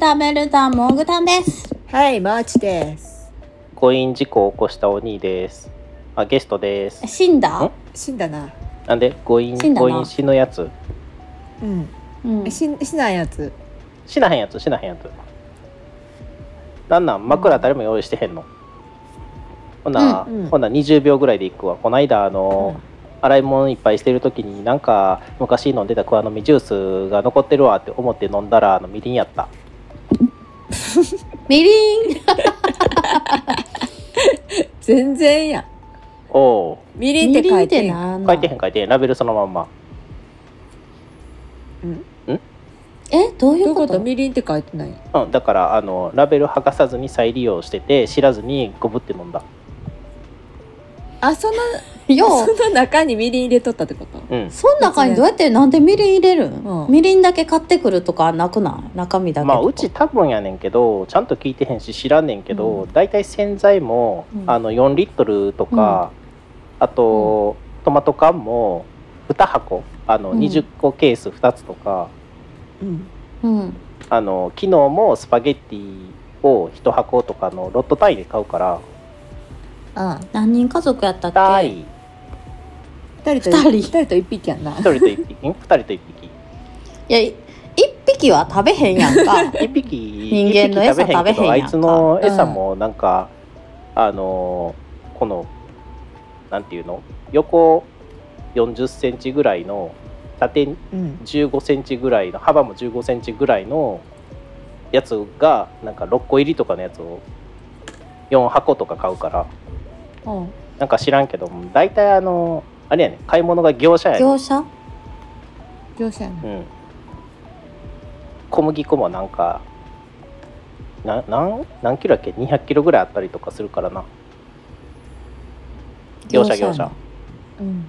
食べるたんもぐたんですはい、マーチです。誤飲事故を起こしたお兄です。あ、ゲストです。死んだ？ん死んだな。なんで誤飲誤飲死ぬやつうん。うん。死ん死ないやつ？死なへんやつ死なへんやつ。なんなん？枕誰も用意してへんの、ほな、うんうん。ほな20秒ぐらいでいくわ。こないだあの、洗い物いっぱいしてる時になんか昔飲んでた桑の実ジュースが残ってるわって思って飲んだらあのみりんやった。みりん？全然や。おおみりんって書いて書いてへん書いてへん。ラベルそのまんまえどういどういううここと？とみりんって書いてない？うん、だからあのラベル剥がさずに再利用してて知らずにゴブって飲んだ。あ、その、よう。その中にみりん入れとったってこと？うん。そん中に。どうやってなんでみりん入れるん、うん。みりんだけ買ってくるとかなくない中身だけと？かまあうち多分やねんけどちゃんと聞いてへんし知らんねんけど、う大体洗剤も、うん。あの4リットルとか、あと、トマト缶も2箱あのうん。20個ケース2つとか、うん。うん。あの昨日もスパゲッティを1箱とかのロット単位で買うからあ何人家族やったっけ？2人。二人と二人。と一匹やんな。1人と1匹？ん2人と1匹。いやい一匹は食べへんやんか。1匹人間の餌食べへんやんあいつの餌もなんか、あのこのなんていうの？横4 0センチぐらいの縦うん。15センチぐらいの幅も15センチぐらいのやつがなんか6個入りとかのやつを4箱とか買うからうん。なんか知らんけど大体あのあれやね買い物が業者やね業者？業者やな。うん、小麦粉もなんかななん何キロやっけ？200キロぐらいあったりとかするからな業者業者うん。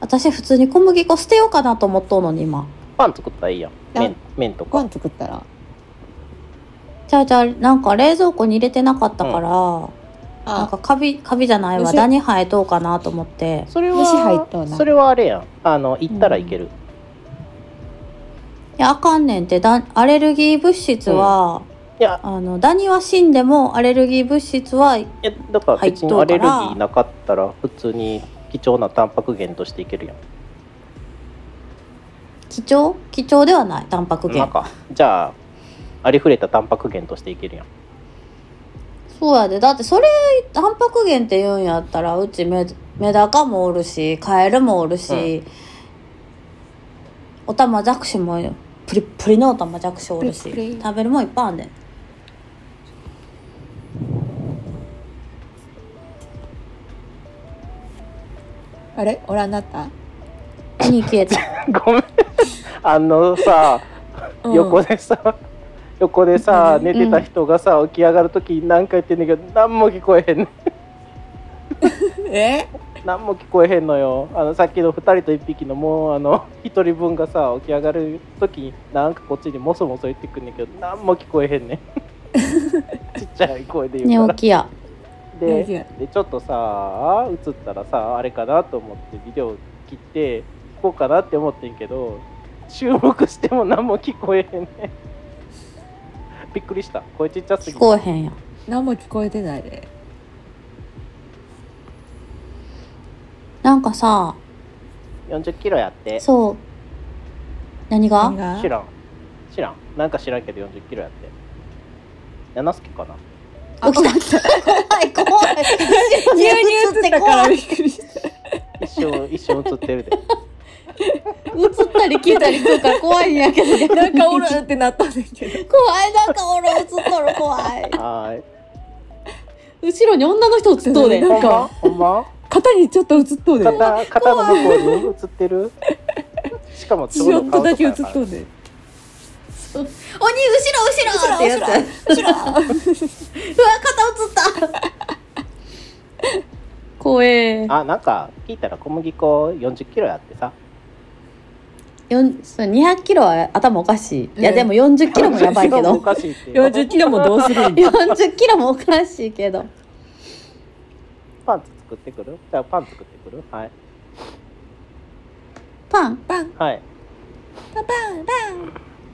私普通に小麦粉捨てようかなと思っとうのに今。パン作ったらいいやん。あ麺麺とか。ご飯作ったら。じゃあじゃあなんか冷蔵庫に入れてなかったから、なん。あ。かカビカビじゃないわ。虫ダニ生えとうかなと思って。それ虫入っはとうな。それはあれやん。あの行ったらいける、いやあかんねんって。だアレルギー物質は、いや。あのダニは死んでもアレルギー物質はいやだから別に入っとうから。アレルギーなかったら普通に貴重なタンパク源としていけるやん。貴重？貴重ではない。タンパクなん源かじゃあありふれたタンパク源としていけるやん。そうやで。だってそれタンパク源って言うんやったらうちメメダカもおるしカエルもおるし、オタマジャクシもプリップリのオタマジャクシおるしプリップリ。食べるもんいっぱいあんねあれ？おらんなった？何消えた？ごめん。あのさ、うん。横でさ横でさうん。寝てた人がさ起き上がる時に何か言ってんねんけど何も聞こえへんねん。え？何も聞こえへんのよ。あのさっきの2人と1匹のもうあの1人分がさ起き上がる時になんかこっちにもそもそ言ってくんねんけど何も聞こえへんねん。ちっちゃい声で言うから。寝起きやでちょっとさ映ったらさあれかなと思ってビデオ切って聞こうかなって思ってんけど注目しても何も聞こえへんね。びっくりした。声ちっちゃすぎ聞てこえへんやん。何も聞こえてないで。なんかさ40キロやって。そう。何が？知らん。知らん。なんか知らんけど40キロやって。七助かな。起きた。怖い怖い急に映ったからびっくりした。一瞬一瞬映ってるで映ったり消えたりするから怖いんやけど。なんかおるってなったんだけど。怖い。なんか俺映っとる怖い。はー。い後ろに女の人映っとうで。なんかほんま？肩にちょっと映っとうで。肩肩の向こうに映ってる？しかもちょっとだけ映っとかやからとうで。鬼後ろ後ろってやつ後ろ。うわ肩映った 怖え。あなんか聞いたら小麦粉40キロやってさ。よんそう200キロは頭おかしい。いやうんでも40キロもやばいけおどかしいって。40キロもどうするんだ40 キロもおかしいけど。パンツ作ってくる？じゃあパン作ってくる？はい。パン？パン。はい。パンパンパン。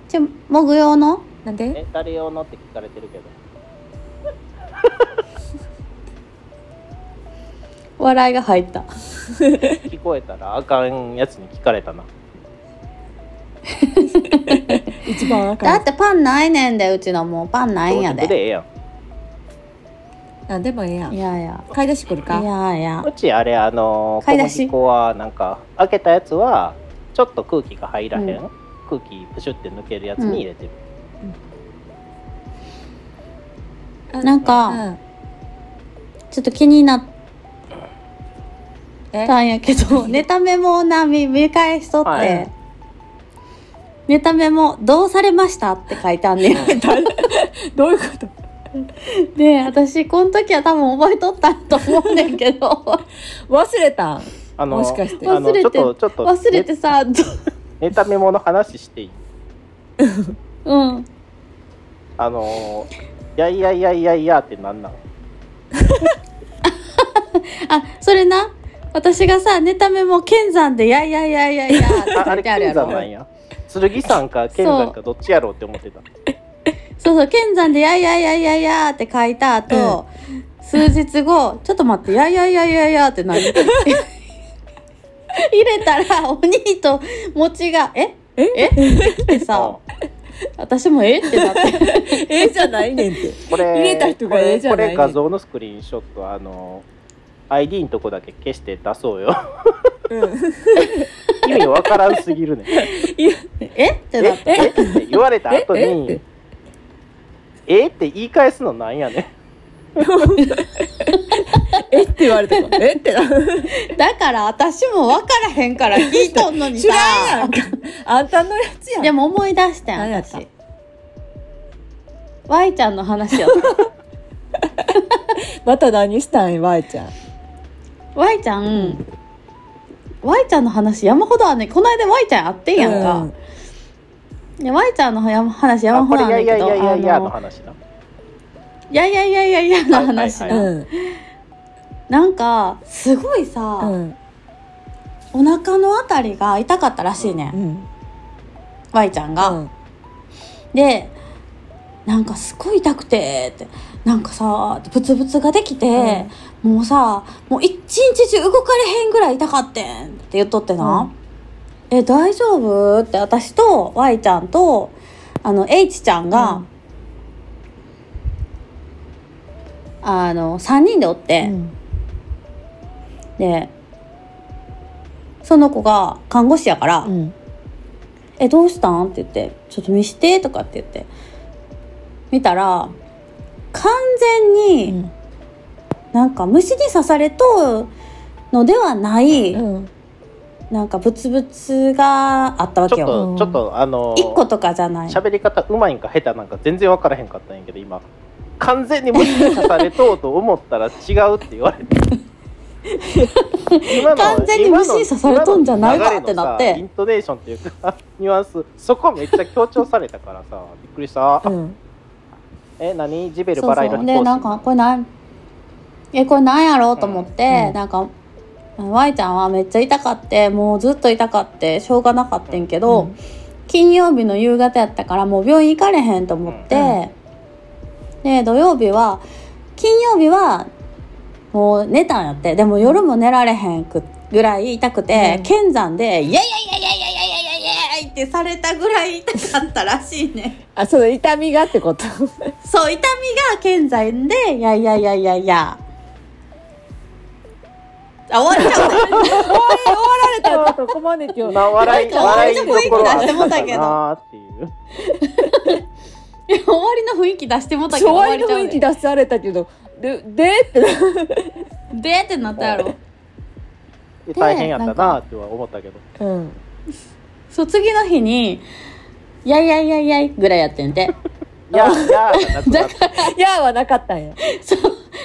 ちょもぐ用の？なんで？え誰用の？って聞かれてるけど笑いが入った。聞こえたらあかんやつに聞かれたな。一番赤いだってパンないねんでうちのもうパンないんやで。でええやん。なんでもええやん。いやいや。買い出し来るいかやいや。うちあれあの買い出し。小麦粉はなんか開けたやつはちょっと空気が入らへん、うん。空気プシュって抜けるやつに入れてる、なんかうん。ちょっと気になっえたんやけど ネタメモをな見見返しとって、はい。ネタメモ「どうされました?」って書いてあんねん。どういうこと？で私この時は多分覚えとったと思うねんけど。忘れたん？あのもしかして。あの忘れて忘れてさネタメモの話していい？うん。あのいやいやいやいやいやってなんなん？あそれな？私がさネタメモ剣山で「やいやいやいやいや」って書ああれ剣いてあるやろ。山なんや。剣山か剣山かどっちやろうって思ってた。そうそう剣山で「やいやいやいやいや」って書いた後、数日後「ちょっと待ってやいやいやいやいや」って何 入れたらお兄と餅が「え？え？え？って来てさ。私も「え？っ?」てなって。え えじゃないねんって。これ入れた人がええじゃないこれこれ画像のスクリーンショットあの ID のとこだけ消して出そうよ。うん。意味わからんすぎるね。え？ってえなって。え？って言われた後え？え？にえ？って言い返すのなんやねん。え？って言われたからえ？ってな。だから私も分からへんから聞いとんのに知さらんやんか。あんたのやつやん。でも思い出した何やん私 Y ちゃんの話やった。また何したん？わいちゃん Y ちゃん、Y ちゃんの話山ほどあんねん。この間 Y ちゃん会ってんやんか、で Y ちゃんのや話山ほどあんれいやいやねんけどいやいやいやのあの話な。いやいやいやいやいやの話な、ん。なんかすごいさ、うん。お腹のあたりが痛かったらしいね、うん。ん。Y ちゃんが、うん。でなんかすごい痛くてってなんかさブツブツができて、もうさもう一日中動かれへんぐらい痛かってんって言っとってな、え大丈夫？って私と Y ちゃんとあの H ちゃんが、あの3人でおって、うん。でその子が看護師やから「うん。えどうしたん?」って言って「ちょっと見して」とかって言って。見たら完全に、うんなんか虫に刺されとうのではない、うんなんかブツブツがあったわけよ。ちょっと、ちょっと、あの一個とかじゃない。喋り方うまいんか下手なんか全然分からへんかったんやけど、今。完全に虫に刺されとうと思ったら違うって言われて。今の完全に虫に刺されとんじゃないわ今のってなって流れのさイントネーションっていうか、ニュアンス、そこめっちゃ強調されたからさ、びっくりした。うんえ、何？ジベルバラ色そうでなんかこれなんえこれなんやろうと思って、うん。なんか Y ちゃんはめっちゃ痛かってもうずっと痛かってしょうがなかったんけど、うん。金曜日の夕方やったからもう病院行かれへんと思って、で土曜日は金曜日はもう寝たんやって。でも夜も寝られへんくぐらい痛くて、うん。剣山で「イエイイエイイエイってされたぐらい痛かったらしいね。あその痛みがってこと？そう痛みが剣山で「いやいやいやいやいや」あ終わっちゃうね 終わられた。とこまで今日な笑い、なんか笑いどころはあ雰囲気出してもうたけど。いう。いや終わりの雰囲気出してもうたけど終わりの雰囲気出されたけど。ででってなででってなったやろ。で大変やったなーっては思ったけど。うんそう次の日に「いやいやいやいやい」ぐらいやってんて。いや、いやーじゃなくなった。いやーはなかったんや。そう。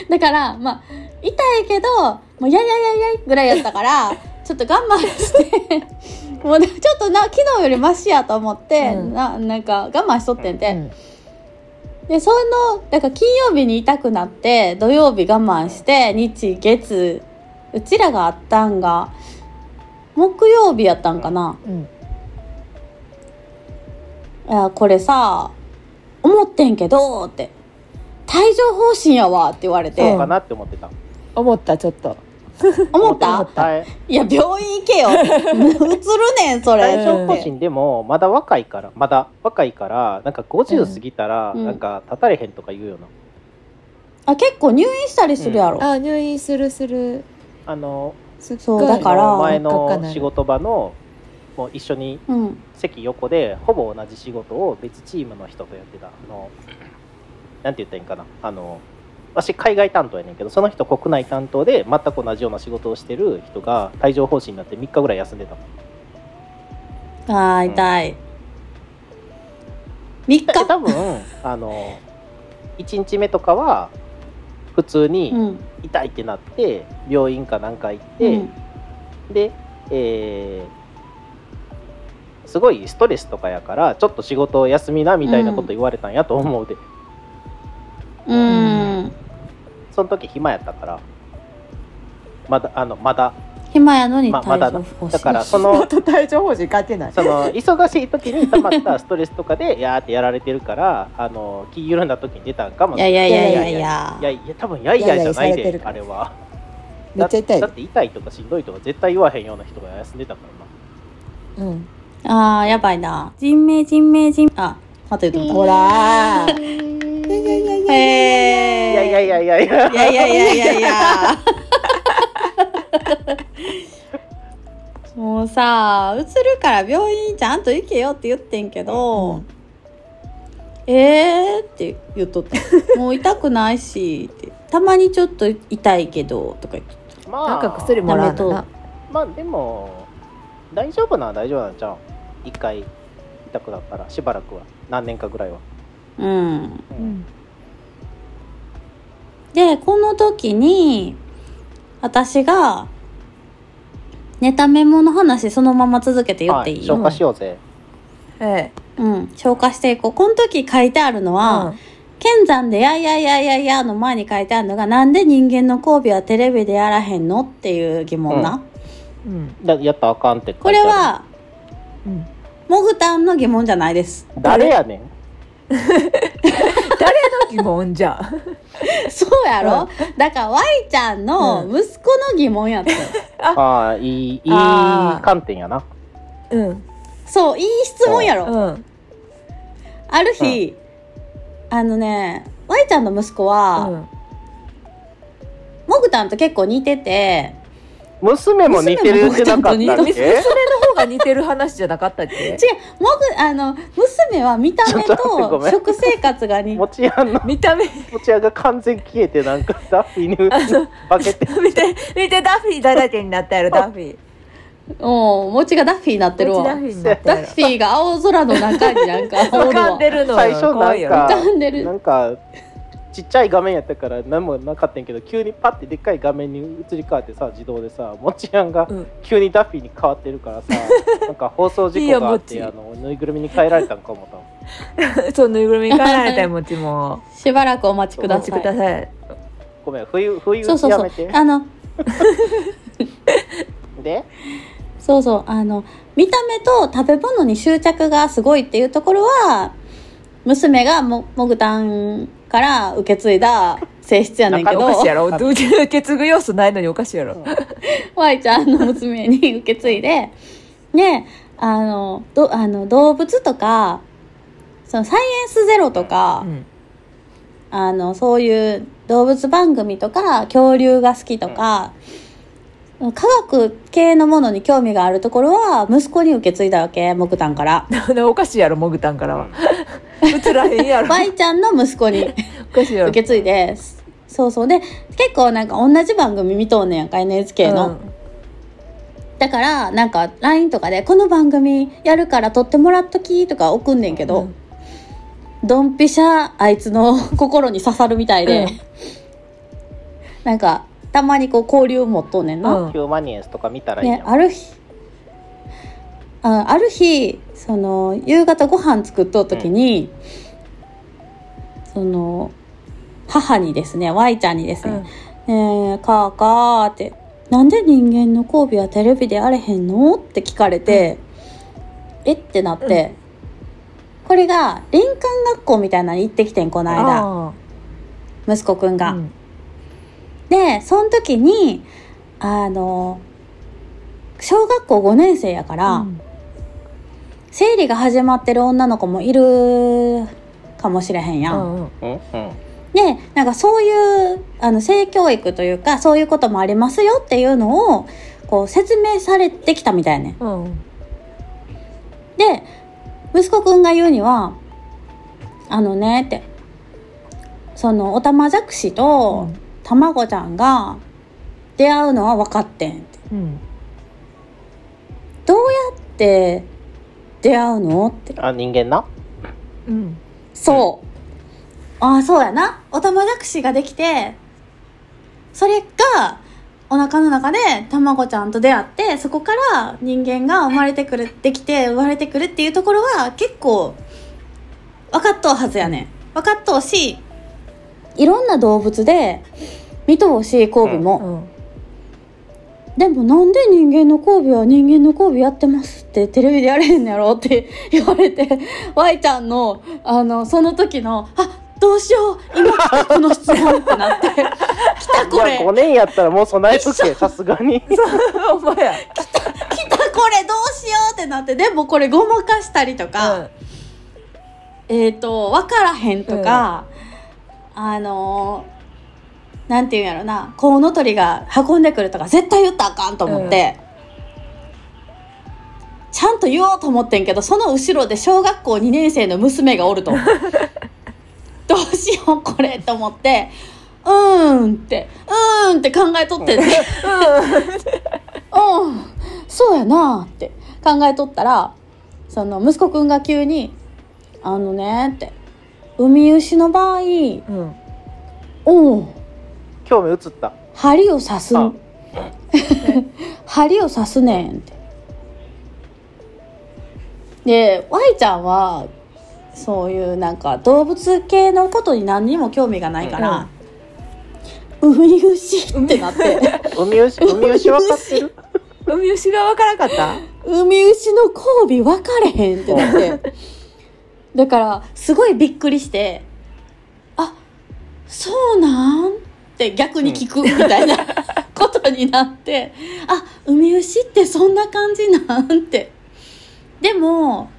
だからまあ痛いけど「もういやいやいやいやい」ぐらいやったから ちょっと我慢して。もうねちょっとな昨日よりマシやと思って、うん。ななんか我慢しとってんて、うん。でそのだから金曜日に痛くなって土曜日我慢して日月うちらがあったんが木曜日やったんかな、うんいやこれさ思ってんけどって帯状疱疹やわって言われて。そうかなって思ってた。思ったちょっと。思った？はい。いや病院行けよ。うつるねんそれ。帯状疱疹でもまだ若いからまだ若いからなんか50過ぎたらうん。なんか立たれへんとか言うよな、あ結構入院したりするやろ、あ入院するする。あのすっそうごいだから。前の仕事場のもう一緒にうん。席横でほぼ同じ仕事を別チームの人とやってた。あのなんて言ったらいいんかな。あの私海外担当やねんけどその人国内担当で全く同じような仕事をしてる人が帯状疱疹になって3日ぐらい休んでた。もんあー痛い、3日？多分あの1日目とかは普通うにん。痛いってなって病院かなんか行って、うん。で、えーすごいストレスとかやからちょっと仕事を休みなみたいなこと言われたんやと思うで、うん。その時暇やったから。まだあのまだ、暇やのに帯ままだだ。から そのその忙しい時に溜まったストレスとかでやーってやられてるからあの気緩んだ時に出たんかもいやいやいやいや。いいややいや。いや多分やいやいじゃないであれは。めっちゃ痛いだだって痛いとかしんどいとか絶対言わへんような人が休んでたからな。うんあー、やばいな。人名、人名、人名。あ、待ってほらー。いやいや。いやいやいやいやいやいやいや。もうさ、うつるから病院ちゃんと行けよって言ってんけど、えーって言っとった。もう痛くないし、ってたまにちょっと痛いけど、とか言って。まあなんか薬もらうまあでも大丈夫なら大丈夫なんちゃう一回痛くだからしばらくは何年かぐらいは。うん、うん、でこの時に私がネタメモの話そのまま続けて言っていい、はい、消化しようぜ。ええ、うん、消化していこう。この時書いてあるのは、うん剣山で「やいやいやいやいや」の前に書いてあるのが「なんで人間の交尾はテレビでやらへんの?」っていう疑問な。うん、うん、やっぱあかんってこれは、うん、モグタンの疑問じゃないです。誰やねん。疑問じゃ。そうやろ、だから Y ちゃんの息子の疑問やった。よ、ああいいいい観点やな。うん。そういい質問やろ、うん。ある日、あのね Y ちゃんの息子は、うん。モグタンと結構似てて娘も似てるってなかったっけ？娘の方が似てる話じゃなかったっけ？違うモグあの娘は見た目と食生活が似もちやんの見た目。もちやが完全消えてなんかダッフィーに化けて。見て見てダッフィーだらけになったやろダッフィー。お餅がダッフィーになってるわ。ダッフィーが青空の中になんかお 浮かんでるのよ最初なんか浮かんでる。なんかちっちゃい画面やったから何もなかったんやけど急にパッてでっかい画面に移り変わってさ自動でさもちやんがうん。急にダッフィーに変わってるからさなんか放送事故があっていいよあのぬいぐるみに変えられたんかもた そうぬいぐるみに変えられたよもちも。しばらくお待ちください。くださいごめん冬冬そうそうそう。やめてあの。で？そうそう。あの見た目と食べ物に執着がすごいっていうところは娘がもモグタンから受け継いだ性質やねんけど。おかしいやろ？受け継ぐ要素ないのにおかしいやろ？Y ちゃんの娘に受け継いで。ねあのどあの動物とかそのサイエンスゼロとか、うん。あのそういう動物番組とか恐竜が好きとか、科学系のものに興味があるところは息子に受け継いだわけ木炭から。おかしいやろモグタンからは 映らへんやろ。Y ちゃんの息子に受け継いで。そうそう。で結構なんか同じ番組見とんねやんか NHK の。うん。だからなんか LINE とかで「この番組やるから撮ってもらっとき」とか送んねんけど、うん。ドンピシャあいつの 心に刺さるみたいで、うん。なんかたまにこう交流持っとんねんな。うん。ヒューマニエンスとか見たらいいやん、ねある日あある日その夕方ご飯作っとう時に、その母にですね Y ちゃんにですね「ねえかあかあ」って「なんで人間の交尾はテレビでやれへんの?」って聞かれて、え？ってなって、これが林間学校みたいなのに行ってきてんこの間。あ息子くんが。でその時にあの小学校5年生やから、うん生理が始まってる女の子もいるかもしれへんやん。でなんかそういうあの性教育というかそういうこともありますよっていうのをこう説明されてきたみたいね。うん。で息子くんが言うには「あのね」ってそのオタマジャクシと卵ちゃんが出会うのは分かってんって。うん。どうやって出会うの？ってあ人間な？うんそう。ああ、そうやな。オタマジャクシができて、それが、お腹の中で卵ちゃんと出会って、そこから人間が生まれてくる、できて生まれてくるっていうところは結構、分かっとうはずやねん。分かっとうし、いろんな動物で見とうし、交尾も。うんでもなんで人間の交尾は人間の交尾やってますってテレビでやれへんのやろって言われて Y ちゃんのあのその時の「あどうしよう今来たこの質問」ってなって「来たこれ。いや5年やったらもう備えとけ さすがに。お前や。来たこれどうしよう」ってなってでもこれごまかしたりとか、えっ、と分からへんとか、あのーなんていうんやろなコウノトリが運んでくるとか絶対言ったらあかんと思って、ちゃんと言おうと思ってんけどその後ろで小学校2年生の娘がおると。どうしようこれと思ってうーんってうーんって考えとってんね。うん。そうやなって考えとったらその息子くんが急に「あのね」って「ウミウシの場合うん。うん興味移った。針を刺すあ。針を刺すねん」って。で Y ちゃんはそういうなんか動物系のことに何にも興味がないから「ウミウシ」ってなって。ウミウシウミウシ分かってる？ウミウシがわからんかった？ウミウシの交尾分かれへんってなって。だからすごいびっくりして「あそうなん?」って逆に聞くみたいなことになって「あウミウシってそんな感じなん?」って。でも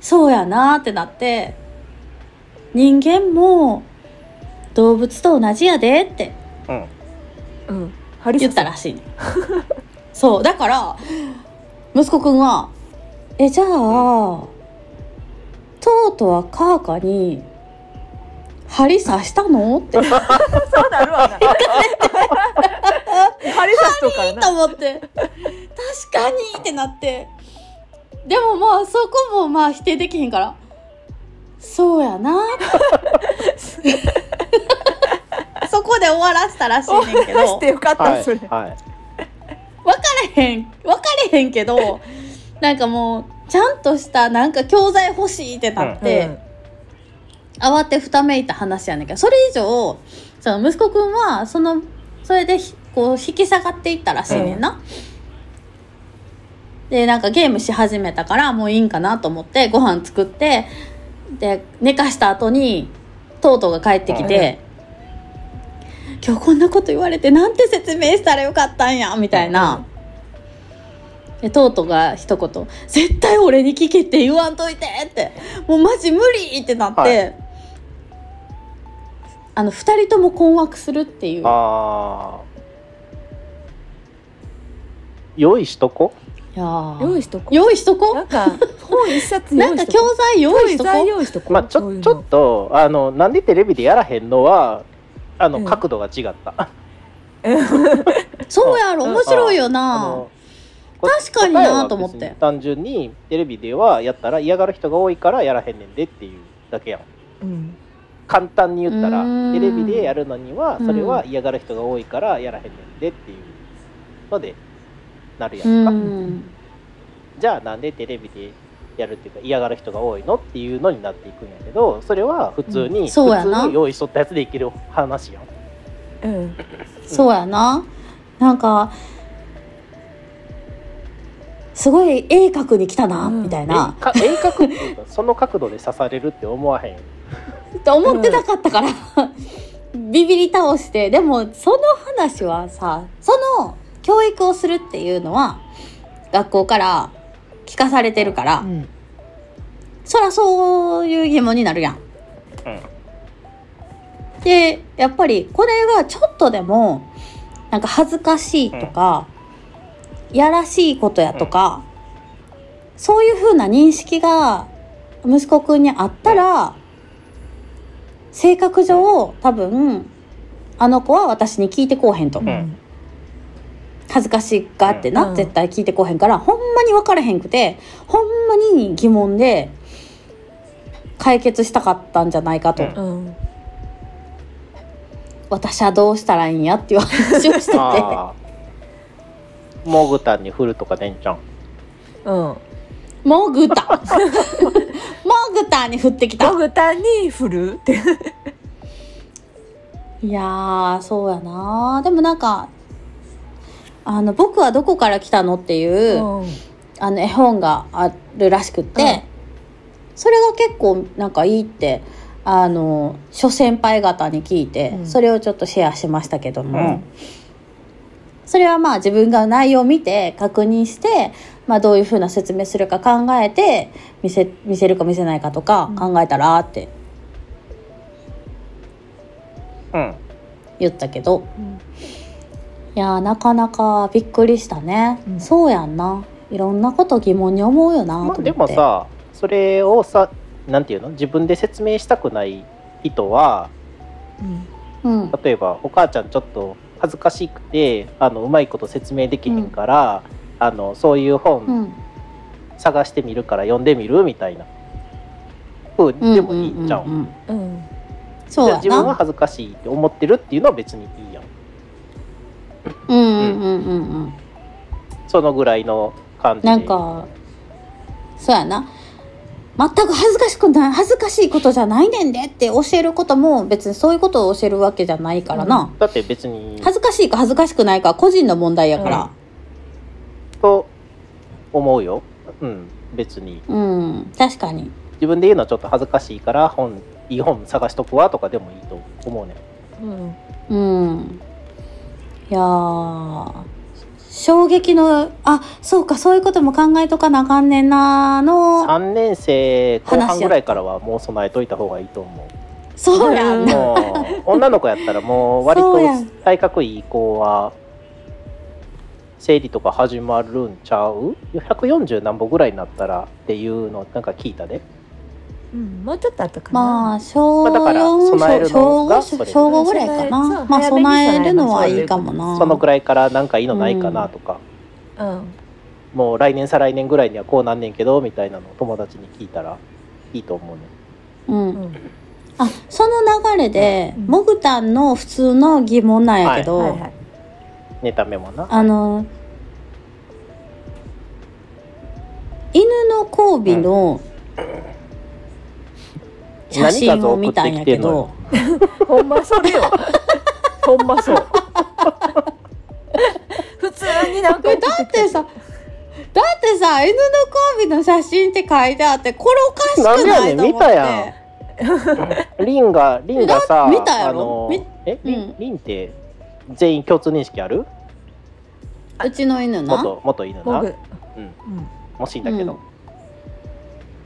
そうやなってなって人間も動物と同じやでってうん。うん。針言ったらしいね。そうだから息子くんは「えじゃあトートはカーカに針刺したの?」って。そうなるわな。針刺しとくからとな思って。確かにってなって。でもまあそこもまあ否定できへんから。そうやな。そこで終わらせたらしいねんけど。てよかった、はいそれはい。分かれへん。分かれへんけどなんかもうちゃんとしたなんか教材欲しいってなって、慌てふためいた話やねんけどそれ以上その息子くんはそのそれでひこう引き下がっていったらしいねんな。でなんかゲームし始めたからもういいんかなと思ってご飯作ってで寝かした後にトートが帰ってきて「今日こんなこと言われてなんて説明したらよかったんや」みたいな。でトートが一言「絶対俺に聞けって言わんといて」って「もうマジ無理!」ってなって、はいあの二人とも困惑するっていう。あー。用意しとこ？いやー。用意しとこ？用意しとこ？なんか本一冊なんか教用意しとこ？材用意しとこ？教材用意しとこまあちそういうちょっとあのなんでテレビでやらへんのはあの、うん。角度が違った。そうやろ。うん。面白いよあなのこ確かにな答えはと思って。単純にテレビではやったら嫌がる人が多いからやらへんねんでっていうだけやん。うん簡単に言ったらテレビでやるのにはうん。それは嫌がる人が多いからやらへんねんでっていうのでなるやうんか、ん。じゃあなんでテレビでやるっていうか嫌がる人が多いのっていうのになっていくんやけどそれは普通に、うん。普通に用意しとったやつでいける話やん。うん。そうやな。なんかすごい鋭角に来たな、うん。みたいな。鋭角っていうかその角度で刺されるって思わへんって思ってなかったから、ビビり倒して。でもその話はさその教育をするっていうのは学校から聞かされてるから、うん。そらそういう疑問になるやん。うん。でやっぱりこれがちょっとでもなんか恥ずかしいとか、やらしいことやとか、そういう風な認識が息子くんにあったら、性格上多分あの子は私に聞いてこうへんと、ん。恥ずかしがってな、うん。絶対聞いてこうへんからほんまに分からへんくてほんまに疑問で解決したかったんじゃないかと、うん。うん。私はどうしたらいいんやっていう話をしてて。ああモグタンに振るとかでんちゃんうんモグタモグタに降ってきた。モグタに振る？っ ていやーそうやな。でもなんかあの「僕はどこから来たの?」っていう、うん。あの絵本があるらしくって、うん。それが結構なんかいいってあの諸先輩方に聞いて、うん。それをちょっとシェアしましたけども、うん。それはまあ自分が内容を見て確認して、まあ、どういうふうな説明するか考えて見せ見せるか見せないかとかうん。考えたらってうん。言ったけど、うん。いやーなかなかびっくりしたね、うん。そうやんな。いろんなこと疑問に思うよなと思って、まあでもさそれをさなんていうの？自分で説明したくない人はうん。うん。例えばお母ちゃんちょっと恥ずかしくてあのうまいこと説明できへんから、あのそういうう本ん。探してみるから読んでみるみたいな風うん。でもいいじゃん,、うんうんうんうん。そう自分はな恥ずかしいって思ってるっていうのは別にいいやん。うんうんうんうんうん。そのぐらいの感じで。なんかそうやな。全く恥ずかしくない恥ずかしいことじゃないねんでって教えることも別にそういうことを教えるわけじゃないからな、だって別に。恥ずかしいか恥ずかしくないかは個人の問題やからと思うよ。うん別に。うん、確かに。自分で言うのはちょっと恥ずかしいから本いい本探しとくわとかでもいいと思うねうん。うん。いやー衝撃のあそうかそういうことも考えとかなあかんねんなの。3年生後半ぐらいからはもう備えといた方がいいと思う。そうやん。なもう女の子やったらもう割と体格いい子は生理とか始まるんちゃう？140何歩ぐらいになったらっていうのなんか聞いたで。うんもうちょっと後かな。まあ小まあだから4備える小のが小それ小5ぐらいかそうなまあ備えるのはいいかもな。そのくらいからなんかいいのないかなとか、うん。もう来年再来年ぐらいにはこうなんねんけどみたいなのを友達に聞いたらいいと思うね。うん。うん。あその流れで、うん。モグタンの普通の疑問なんやけど、はいはい。ネタメモな。あの犬の交尾の写真を見たんやけど、ほんまそれよ。ほんまそう。普通になんかだってさだってさ犬の交尾の写真って書いてあってこれおかしくないと思って。ねん見たや リンがリンがさ見たやろ？あのみえリン,、うん。リンって全員共通認識ある？うちの犬な。元元犬な？僕うん。うんもしいんだけど、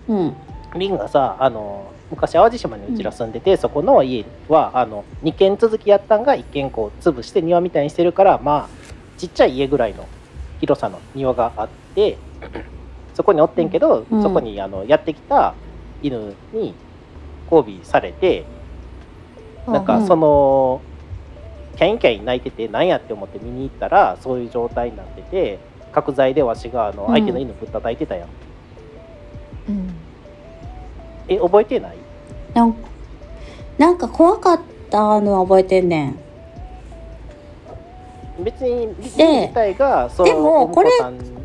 うん。リンがさあの昔淡路島にうちら住んでて、そこの家はあの2軒続きやったんが1軒こう潰して庭みたいにしてるからまあちっちゃい家ぐらいの広さの庭があって そこにおってんけど、うん。そこにあのやってきた犬に交尾されて、なんかその、キャインキャイン泣いててなんやって思って見に行ったらそういう状態になってて角材でわしがあのうん。相手の犬ぶったたいてたやん、うん。え覚えてない？なんかなんか怖かったのは覚えてんねん。別に自体がそでのおもこれ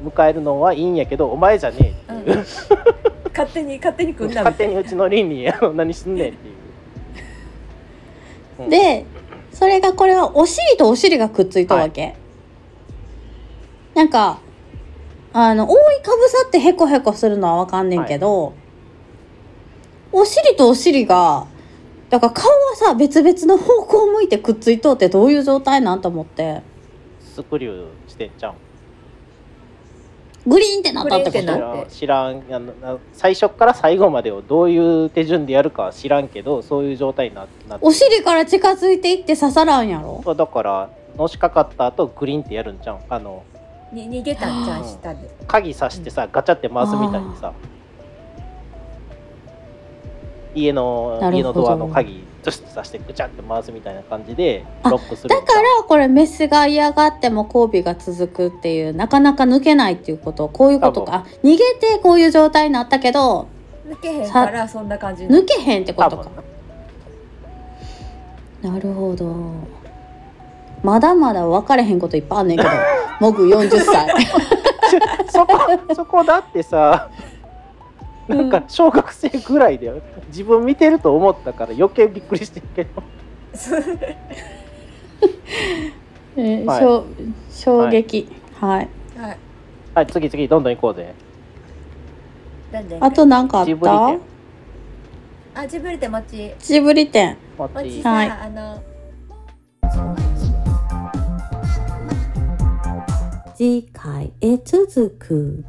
迎えるのはいいんやけどお前じゃねえっていう、勝手に勝手に来んなみ勝手にうちの倫理や何すんねんっていう、うんでそれがこれはお尻とお尻がくっついたわけ、なんかあの覆いかぶさってヘコヘコするのはわかんねんけど、お尻とお尻がだから顔はさ別々の方向を向いてくっついとうってどういう状態なんと思って。スクリューしてんじゃん？グリーンってなったってこと？知らんあのな最初から最後までをどういう手順でやるかは知らんけどそういう状態にななって。お尻から近づいていって刺さらんやろ？だからのしかかった後グリーンってやるんじゃんあのに逃げたんじゃん下で。鍵さしてさガチャって回すみたいにさ。家の家のドアの鍵ドシッとさしてグチャって回すみたいな感じでロックするだからこれメスが嫌がっても交尾が続くっていうなかなか抜けないっていうこと。こういうことか。あ逃げてこういう状態になったけど抜けへんからそんな感じ抜けへんってことか。なるほど。まだまだ分かれへんこといっぱいあんねんけどモグ40歳。そこそこだってさなんか小学生ぐらいで自分見てると思ったから余計びっくりしてるけど。えーはい。衝衝撃。はい、はい。はい次次どんどん行こうぜ。あと何かあっジブリ展たあジブリって餅ジブリ展もっち。はい。あの次回へ続く